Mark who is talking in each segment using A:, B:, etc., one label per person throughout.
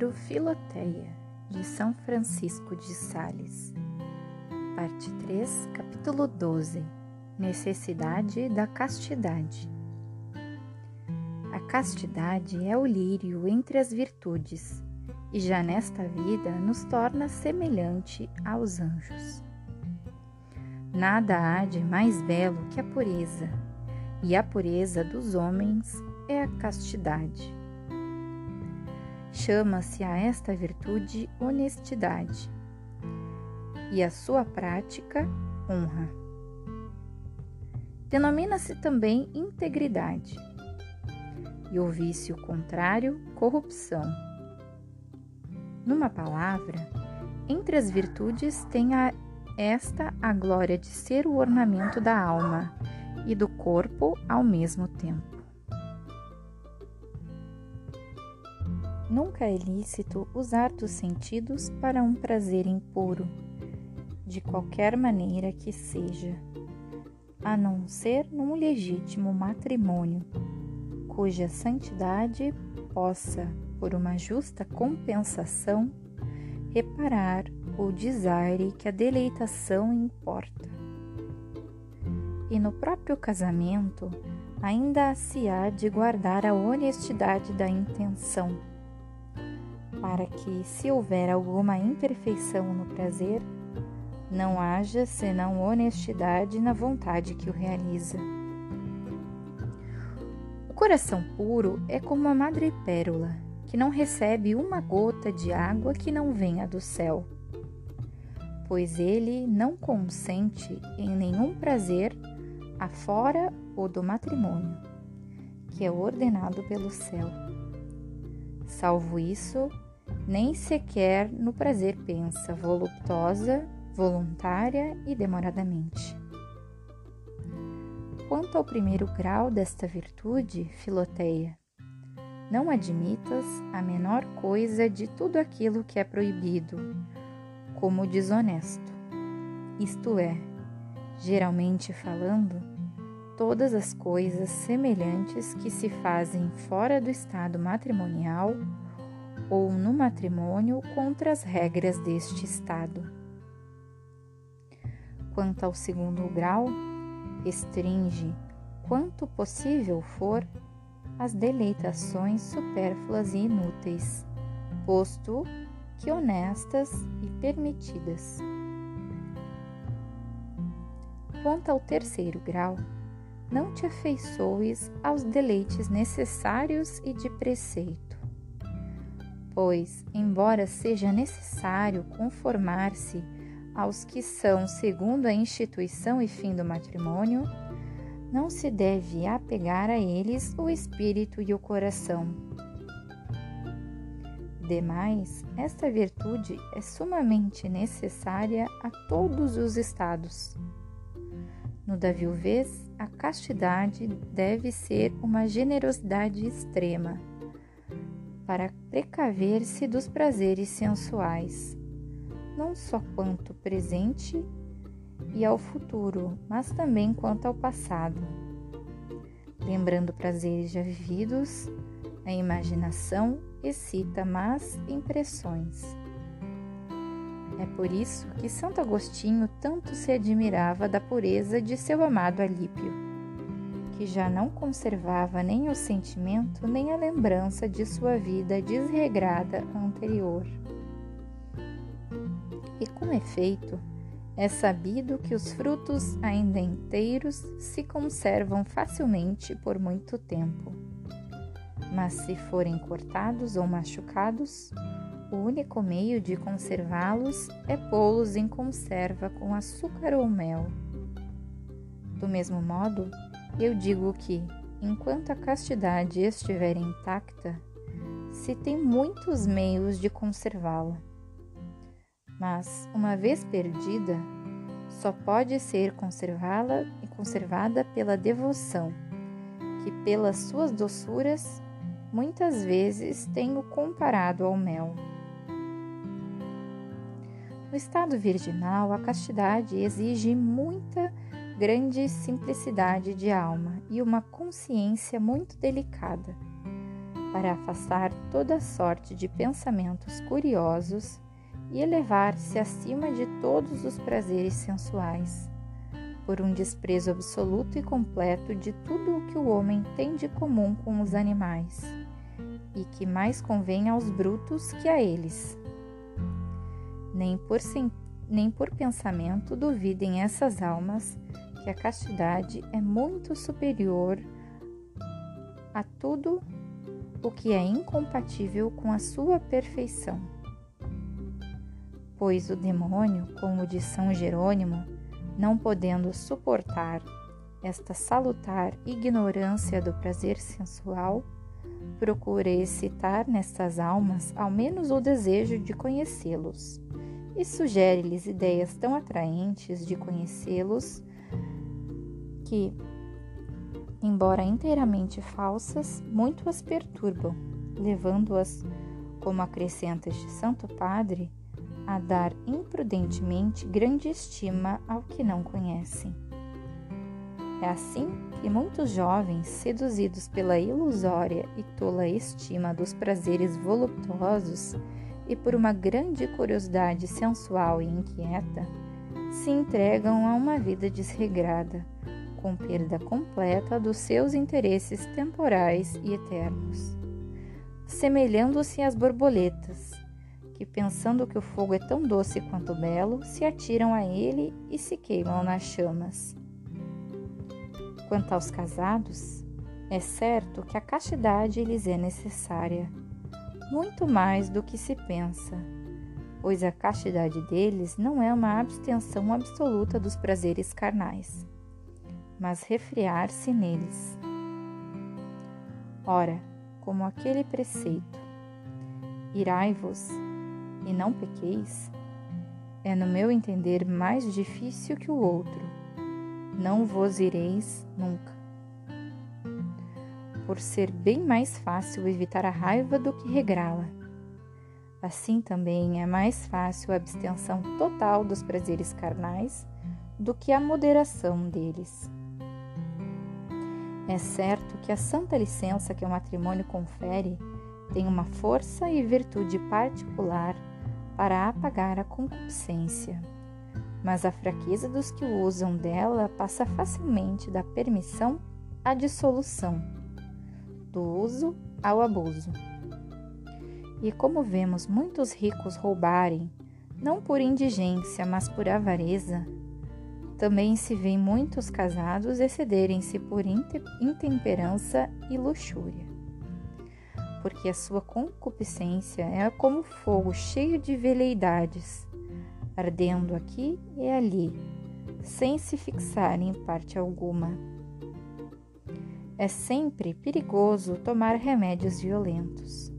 A: livro Filoteia, de São Francisco de Sales. Parte 3, capítulo 12 Necessidade da castidade. A castidade é o lírio entre as virtudes e já nesta vida nos torna semelhante aos anjos. Nada há de mais belo que a pureza, e a pureza dos homens é a castidade. Chama-se a esta virtude honestidade e a sua prática honra. Denomina-se também integridade e o vício contrário, corrupção. Numa palavra, entre as virtudes tem a, esta a glória de ser o ornamento da alma e do corpo ao mesmo tempo. Nunca é lícito usar dos sentidos para um prazer impuro, de qualquer maneira que seja, a não ser num legítimo matrimônio, cuja santidade possa, por uma justa compensação, reparar o desaire que a deleitação importa. E no próprio casamento, ainda se há de guardar a honestidade da intenção para que, se houver alguma imperfeição no prazer, não haja senão honestidade na vontade que o realiza. O coração puro é como a madrepérola, que não recebe uma gota de água que não venha do céu, pois ele não consente em nenhum prazer afora o do matrimônio, que é ordenado pelo céu. Salvo isso, nem sequer no prazer pensa, voluptuosa, voluntária e demoradamente. Quanto ao primeiro grau desta virtude, Filoteia, não admitas a menor coisa de tudo aquilo que é proibido, como desonesto. Isto é, geralmente falando, todas as coisas semelhantes que se fazem fora do estado matrimonial ou no matrimônio contra as regras deste Estado. Quanto ao segundo grau, restringe, quanto possível for, as deleitações supérfluas e inúteis, posto que honestas e permitidas. Quanto ao terceiro grau, não te afeiçoes aos deleites necessários e de preceito pois, embora seja necessário conformar-se aos que são segundo a instituição e fim do matrimônio, não se deve apegar a eles o espírito e o coração. Demais, esta virtude é sumamente necessária a todos os estados. No da viuvez, a castidade deve ser uma generosidade extrema para precaver-se dos prazeres sensuais, não só quanto presente e ao futuro, mas também quanto ao passado. Lembrando prazeres já vividos, a imaginação excita más impressões. É por isso que Santo Agostinho tanto se admirava da pureza de seu amado Alípio que já não conservava nem o sentimento nem a lembrança de sua vida desregrada anterior. E com efeito, é sabido que os frutos ainda inteiros se conservam facilmente por muito tempo. Mas se forem cortados ou machucados, o único meio de conservá-los é pô-los em conserva com açúcar ou mel. Do mesmo modo, eu digo que, enquanto a castidade estiver intacta, se tem muitos meios de conservá-la. Mas, uma vez perdida, só pode ser conservá-la e conservada pela devoção, que pelas suas doçuras muitas vezes tenho comparado ao mel. No estado virginal, a castidade exige muita grande simplicidade de alma e uma consciência muito delicada, para afastar toda sorte de pensamentos curiosos e elevar-se acima de todos os prazeres sensuais, por um desprezo absoluto e completo de tudo o que o homem tem de comum com os animais, e que mais convém aos brutos que a eles. Nem por, nem por pensamento duvidem essas almas que a castidade é muito superior a tudo o que é incompatível com a sua perfeição. Pois o demônio, como de São Jerônimo, não podendo suportar esta salutar ignorância do prazer sensual, procura excitar nestas almas ao menos o desejo de conhecê-los e sugere-lhes ideias tão atraentes de conhecê-los que, embora inteiramente falsas, muito as perturbam, levando-as, como acrescenta este Santo Padre, a dar imprudentemente grande estima ao que não conhecem. É assim que muitos jovens, seduzidos pela ilusória e tola estima dos prazeres voluptuosos e por uma grande curiosidade sensual e inquieta, se entregam a uma vida desregrada, com perda completa dos seus interesses temporais e eternos. Semelhando-se às borboletas, que, pensando que o fogo é tão doce quanto belo, se atiram a ele e se queimam nas chamas. Quanto aos casados, é certo que a castidade lhes é necessária, muito mais do que se pensa, pois a castidade deles não é uma abstenção absoluta dos prazeres carnais mas refriar-se neles. Ora, como aquele preceito, irai-vos e não pequeis, é no meu entender mais difícil que o outro. Não vos ireis nunca. Por ser bem mais fácil evitar a raiva do que regrá-la. Assim também é mais fácil a abstenção total dos prazeres carnais do que a moderação deles. É certo que a santa licença que o matrimônio confere tem uma força e virtude particular para apagar a concupiscência, mas a fraqueza dos que usam dela passa facilmente da permissão à dissolução, do uso ao abuso. E como vemos muitos ricos roubarem, não por indigência, mas por avareza, também se vê muitos casados excederem-se por intemperança e luxúria, porque a sua concupiscência é como fogo cheio de veleidades, ardendo aqui e ali, sem se fixar em parte alguma. É sempre perigoso tomar remédios violentos.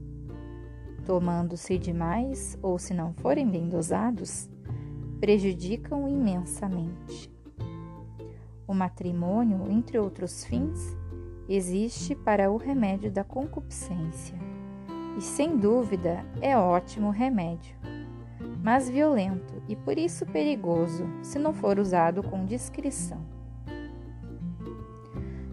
A: Tomando-se demais, ou se não forem bem dosados, prejudicam imensamente. O matrimônio, entre outros fins, existe para o remédio da concupiscência e, sem dúvida, é ótimo remédio, mas violento e por isso perigoso se não for usado com discrição.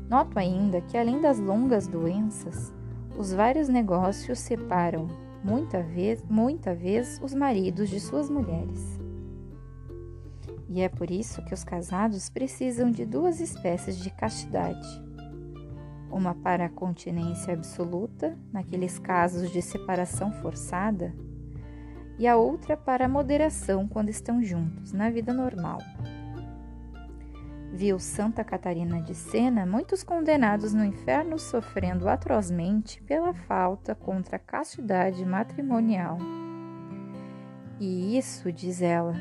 A: Noto ainda que, além das longas doenças, os vários negócios separam muita vez, muita vez os maridos de suas mulheres. E é por isso que os casados precisam de duas espécies de castidade: uma para a continência absoluta, naqueles casos de separação forçada, e a outra para a moderação quando estão juntos, na vida normal. Viu Santa Catarina de Sena muitos condenados no inferno sofrendo atrozmente pela falta contra a castidade matrimonial. E isso, diz ela,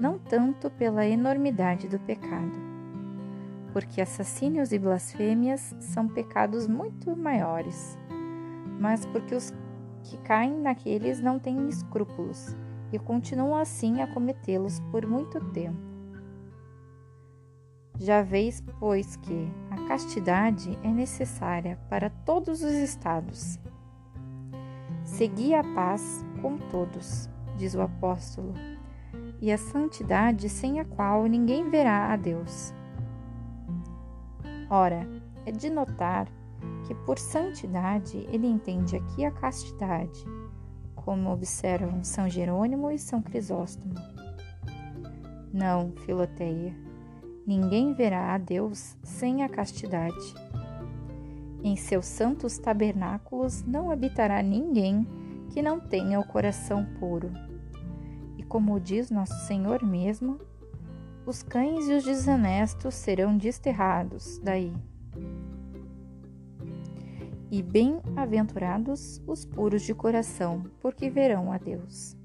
A: não tanto pela enormidade do pecado, porque assassínios e blasfêmias são pecados muito maiores, mas porque os que caem naqueles não têm escrúpulos e continuam assim a cometê-los por muito tempo. Já veis, pois, que a castidade é necessária para todos os estados. Segui a paz com todos, diz o apóstolo e a santidade sem a qual ninguém verá a Deus. Ora, é de notar que por santidade ele entende aqui a castidade, como observam São Jerônimo e São Crisóstomo. Não, Filoteia, ninguém verá a Deus sem a castidade. Em seus santos tabernáculos não habitará ninguém que não tenha o coração puro. Como diz nosso Senhor mesmo, os cães e os desonestos serão desterrados daí. E bem-aventurados os puros de coração, porque verão a Deus.